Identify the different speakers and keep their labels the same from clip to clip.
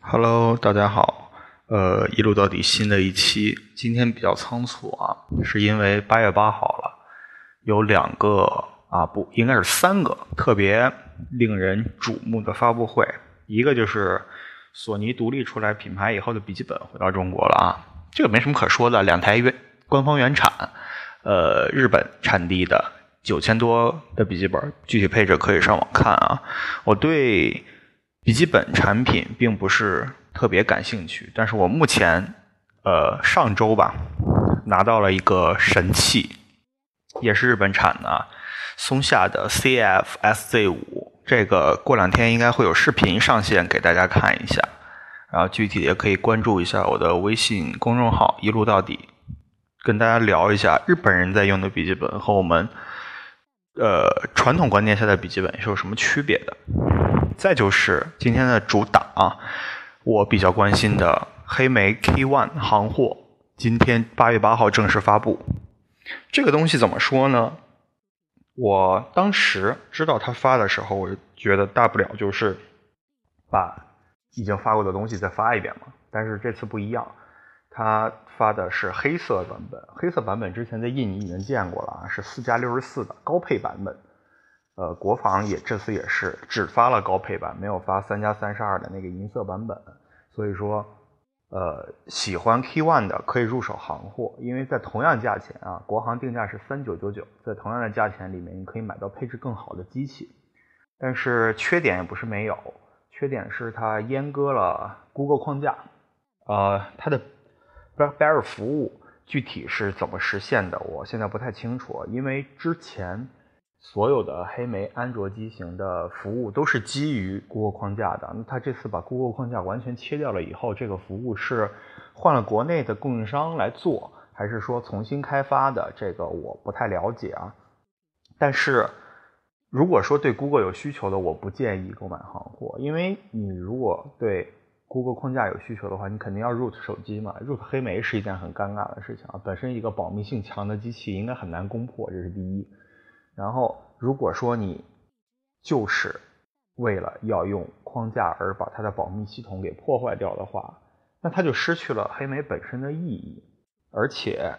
Speaker 1: Hello，大家好。呃，一路到底新的一期，今天比较仓促啊，是因为八月八号了，有两个啊不，应该是三个特别令人瞩目的发布会。一个就是索尼独立出来品牌以后的笔记本回到中国了啊，这个没什么可说的，两台原官方原产，呃，日本产地的九千多的笔记本，具体配置可以上网看啊。我对笔记本产品并不是特别感兴趣，但是我目前，呃，上周吧，拿到了一个神器，也是日本产的，松下的 CF-SZ 五，这个过两天应该会有视频上线给大家看一下，然后具体也可以关注一下我的微信公众号一路到底，跟大家聊一下日本人在用的笔记本和我们，呃，传统观念下的笔记本是有什么区别的。再就是今天的主打啊，我比较关心的黑莓 K One 行货，今天八月八号正式发布。这个东西怎么说呢？我当时知道它发的时候，我就觉得大不了就是把已经发过的东西再发一遍嘛。但是这次不一样，它发的是黑色版本。黑色版本之前在印尼已经见过了啊，是四加六十四的高配版本。呃，国防也这次也是只发了高配版，没有发三加三十二的那个银色版本。所以说，呃，喜欢 K One 的可以入手行货，因为在同样价钱啊，国行定价是三九九九，在同样的价钱里面，你可以买到配置更好的机器。但是缺点也不是没有，缺点是它阉割了 Google 框架，呃，它的 BlackBerry 服务具体是怎么实现的，我现在不太清楚，因为之前。所有的黑莓安卓机型的服务都是基于 Google 框架的。那它这次把 Google 框架完全切掉了以后，这个服务是换了国内的供应商来做，还是说重新开发的？这个我不太了解啊。但是如果说对 Google 有需求的，我不建议购买行货，因为你如果对 Google 框架有需求的话，你肯定要 root 手机嘛。root 黑莓是一件很尴尬的事情啊。本身一个保密性强的机器应该很难攻破，这是第一。然后，如果说你就是为了要用框架而把它的保密系统给破坏掉的话，那它就失去了黑莓本身的意义。而且，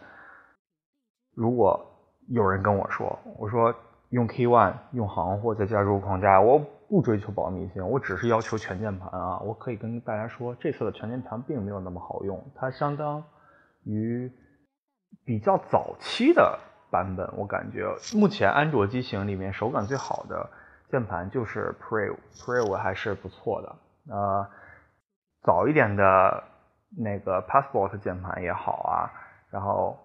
Speaker 1: 如果有人跟我说，我说用 K One 用行货再加入框架，我不追求保密性，我只是要求全键盘啊，我可以跟大家说，这次的全键盘并没有那么好用，它相当于比较早期的。版本我感觉目前安卓机型里面手感最好的键盘就是 Pre，Pre 还是不错的。呃，早一点的那个 Passport 键盘也好啊，然后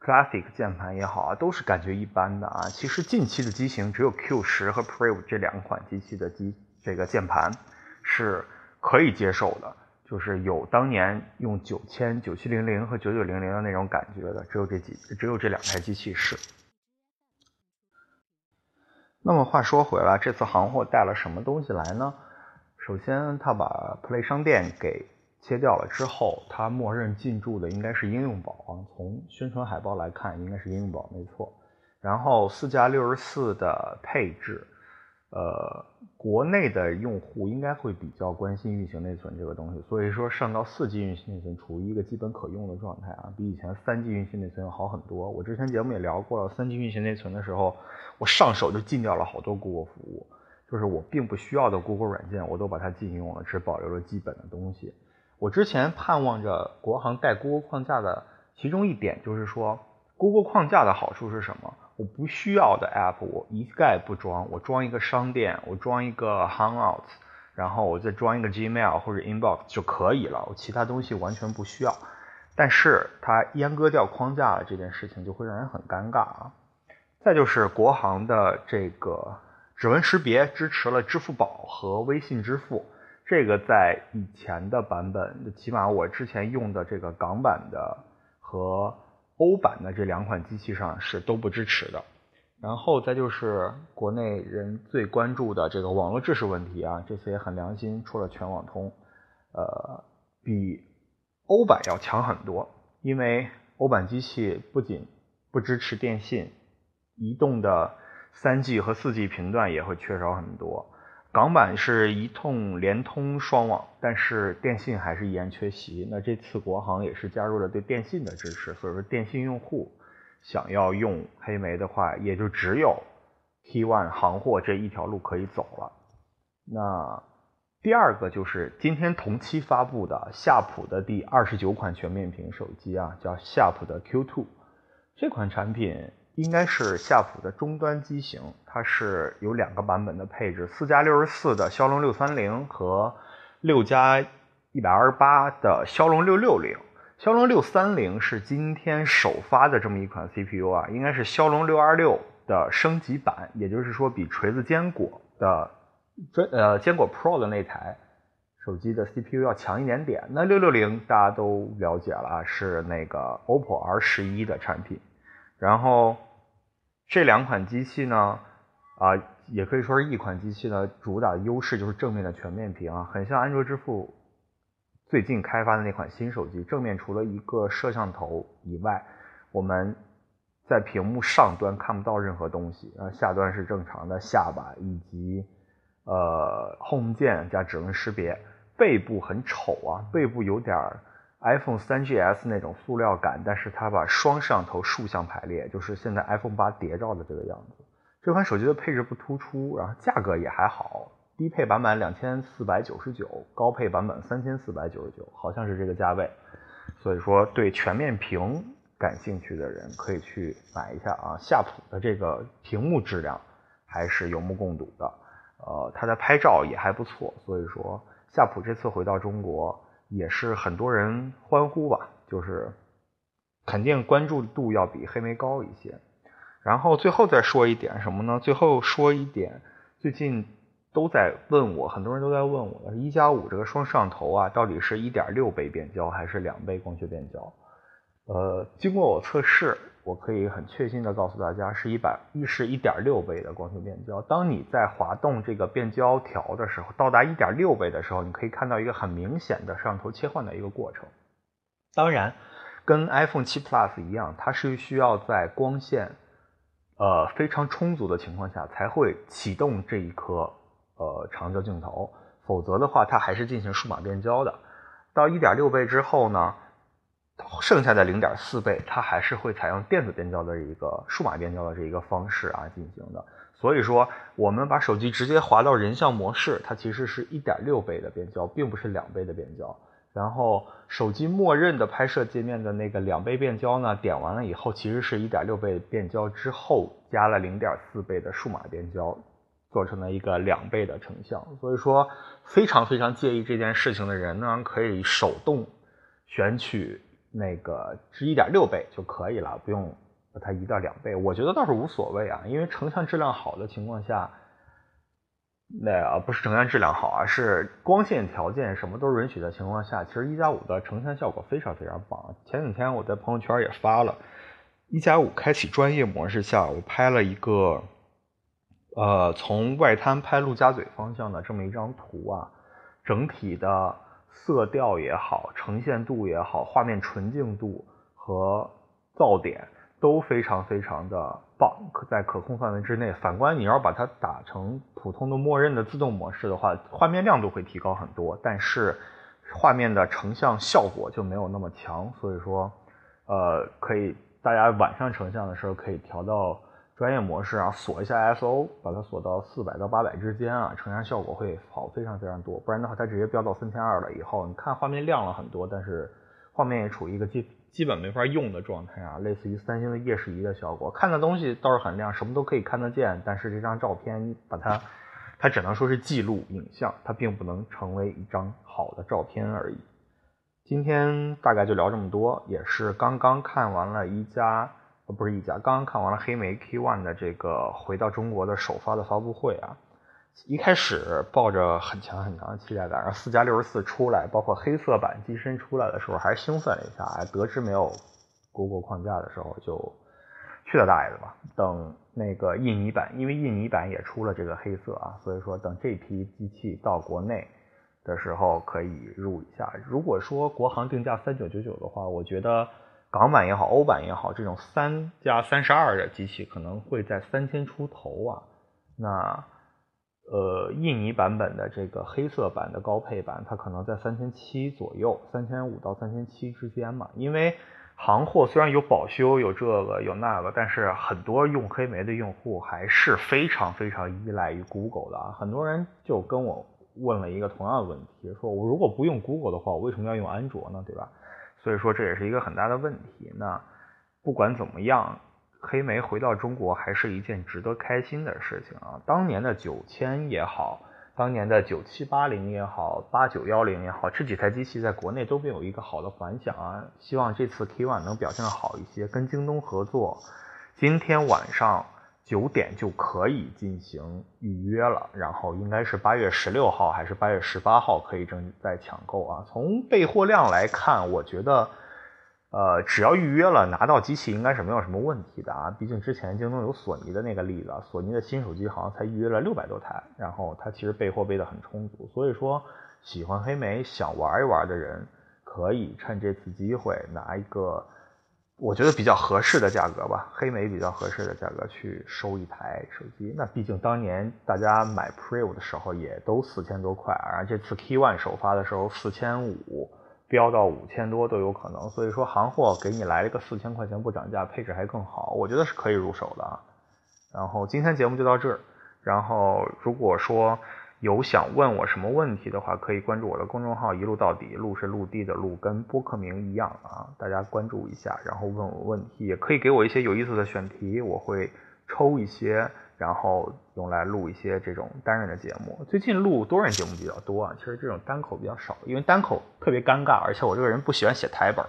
Speaker 1: Classic 键盘也好啊，都是感觉一般的啊。其实近期的机型只有 Q 十和 Pre 这两款机器的机这个键盘是可以接受的。就是有当年用九千、九七零零和九九零零的那种感觉的，只有这几，只有这两台机器是。那么话说回来，这次行货带了什么东西来呢？首先，它把 Play 商店给切掉了之后，它默认进驻的应该是应用宝啊。从宣传海报来看，应该是应用宝没错。然后四加六十四的配置。呃，国内的用户应该会比较关心运行内存这个东西，所以说上到四 G 运行内存处于一个基本可用的状态啊，比以前三 G 运行内存要好很多。我之前节目也聊过了，三 G 运行内存的时候，我上手就禁掉了好多 Google 服务，就是我并不需要的 Google 软件我都把它禁用了，只保留了基本的东西。我之前盼望着国行带 Google 框架的其中一点就是说，Google 框架的好处是什么？我不需要的 app 我一概不装，我装一个商店，我装一个 Hangout，然后我再装一个 Gmail 或者 Inbox 就可以了，我其他东西完全不需要。但是它阉割掉框架了这件事情就会让人很尴尬啊。再就是国行的这个指纹识别支持了支付宝和微信支付，这个在以前的版本，起码我之前用的这个港版的和。欧版的这两款机器上是都不支持的，然后再就是国内人最关注的这个网络制式问题啊，这次也很良心出了全网通，呃，比欧版要强很多，因为欧版机器不仅不支持电信，移动的三 G 和四 G 频段也会缺少很多，港版是一通联通双网，但是电信还是依然缺席。那这次国行也是加入了对电信的支持，所以说电信用户想要用黑莓的话，也就只有 T1 行货这一条路可以走了。那第二个就是今天同期发布的夏普的第二十九款全面屏手机啊，叫夏普的 Q2 这款产品。应该是夏普的终端机型，它是有两个版本的配置，四加六十四的骁龙六三零和六加一百二十八的骁龙六六零。骁龙六三零是今天首发的这么一款 CPU 啊，应该是骁龙六二六的升级版，也就是说比锤子坚果的这呃坚果 Pro 的那台手机的 CPU 要强一点点。那六六零大家都了解了啊，是那个 OPPO R 十一的产品，然后。这两款机器呢，啊，也可以说是一款机器呢，主打优势就是正面的全面屏啊，很像安卓之父最近开发的那款新手机，正面除了一个摄像头以外，我们在屏幕上端看不到任何东西，啊，下端是正常的下巴以及呃 Home 键加指纹识别，背部很丑啊，背部有点儿。iPhone 3GS 那种塑料感，但是它把双摄像头竖向排列，就是现在 iPhone 八谍照的这个样子。这款手机的配置不突出，然后价格也还好，低配版本两千四百九十九，高配版本三千四百九十九，好像是这个价位。所以说，对全面屏感兴趣的人可以去买一下啊。夏普的这个屏幕质量还是有目共睹的，呃，它的拍照也还不错。所以说，夏普这次回到中国。也是很多人欢呼吧，就是肯定关注度要比黑莓高一些。然后最后再说一点什么呢？最后说一点，最近都在问我，很多人都在问我，一加五这个双摄像头啊，到底是一点六倍变焦还是两倍光学变焦？呃，经过我测试。我可以很确信的告诉大家，是一百一是一点六倍的光学变焦。当你在滑动这个变焦条的时候，到达一点六倍的时候，你可以看到一个很明显的摄像头切换的一个过程。当然，跟 iPhone 7 Plus 一样，它是需要在光线呃非常充足的情况下才会启动这一颗呃长焦镜头，否则的话，它还是进行数码变焦的。到一点六倍之后呢？剩下的零点四倍，它还是会采用电子变焦的一个数码变焦的这一个方式啊进行的。所以说，我们把手机直接滑到人像模式，它其实是一点六倍的变焦，并不是两倍的变焦。然后，手机默认的拍摄界面的那个两倍变焦呢，点完了以后，其实是一点六倍变焦之后加了零点四倍的数码变焦，做成了一个两倍的成像。所以说，非常非常介意这件事情的人呢，可以手动选取。那个是一点六倍就可以了，不用把它移到两倍。我觉得倒是无所谓啊，因为成像质量好的情况下，那啊不是成像质量好啊，是光线条件什么都允许的情况下，其实一加五的成像效果非常非常棒。前几天我在朋友圈也发了，一加五开启专业模式下，我拍了一个，呃，从外滩拍陆家嘴方向的这么一张图啊，整体的。色调也好，呈现度也好，画面纯净度和噪点都非常非常的棒，可在可控范围之内。反观你要把它打成普通的默认的自动模式的话，画面亮度会提高很多，但是画面的成像效果就没有那么强。所以说，呃，可以大家晚上成像的时候可以调到。专业模式啊，锁一下 ISO，把它锁到四百到八百之间啊，成像效果会好非常非常多。不然的话，它直接飙到三千二了以后，你看画面亮了很多，但是画面也处于一个基基本没法用的状态啊，类似于三星的夜视仪的效果。看的东西倒是很亮，什么都可以看得见，但是这张照片把它，它只能说是记录影像，它并不能成为一张好的照片而已。今天大概就聊这么多，也是刚刚看完了一家。不是一家，刚刚看完了黑莓 K1 的这个回到中国的首发的发布会啊，一开始抱着很强很强的期待感，然后四加六十四出来，包括黑色版机身出来的时候，还是兴奋了一下，哎，得知没有谷歌框架的时候，就去了大爷的吧。等那个印尼版，因为印尼版也出了这个黑色啊，所以说等这批机器到国内的时候可以入一下。如果说国行定价三九九九的话，我觉得。港版也好，欧版也好，这种三加三十二的机器可能会在三千出头啊。那呃，印尼版本的这个黑色版的高配版，它可能在三千七左右，三千五到三千七之间嘛。因为行货虽然有保修，有这个有那个，但是很多用黑莓的用户还是非常非常依赖于 Google 的啊。很多人就跟我问了一个同样的问题，说我如果不用 Google 的话，我为什么要用安卓呢？对吧？所以说这也是一个很大的问题。那不管怎么样。黑莓回到中国还是一件值得开心的事情啊！当年的九千也好，当年的九七八零也好，八九幺零也好，这几台机器在国内都没有一个好的反响啊！希望这次 K One 能表现的好一些。跟京东合作，今天晚上九点就可以进行预约了，然后应该是八月十六号还是八月十八号可以正在抢购啊！从备货量来看，我觉得。呃，只要预约了，拿到机器应该是没有什么问题的啊。毕竟之前京东有索尼的那个例子，索尼的新手机好像才预约了六百多台，然后它其实备货备的很充足。所以说，喜欢黑莓想玩一玩的人，可以趁这次机会拿一个我觉得比较合适的价格吧，黑莓比较合适的价格去收一台手机。那毕竟当年大家买 Pro 的时候也都四千多块，而这次 Key One 首发的时候四千五。飙到五千多都有可能，所以说行货给你来了个四千块钱不涨价，配置还更好，我觉得是可以入手的啊。然后今天节目就到这儿，然后如果说有想问我什么问题的话，可以关注我的公众号一路到底，路是陆地的路，跟播客名一样啊，大家关注一下，然后问我问题，也可以给我一些有意思的选题，我会抽一些。然后用来录一些这种单人的节目。最近录多人节目比较多啊，其实这种单口比较少，因为单口特别尴尬，而且我这个人不喜欢写台本，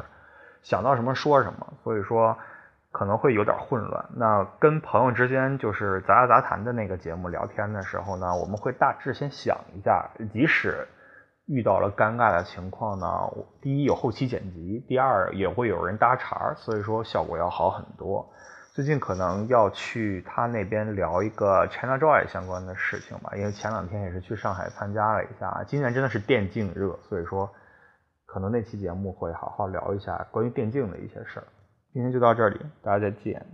Speaker 1: 想到什么说什么，所以说可能会有点混乱。那跟朋友之间就是杂杂谈的那个节目聊天的时候呢，我们会大致先想一下，即使遇到了尴尬的情况呢，第一有后期剪辑，第二也会有人搭茬，所以说效果要好很多。最近可能要去他那边聊一个 ChinaJoy 相关的事情吧，因为前两天也是去上海参加了一下，今年真的是电竞热，所以说可能那期节目会好好聊一下关于电竞的一些事儿。今天就到这里，大家再见。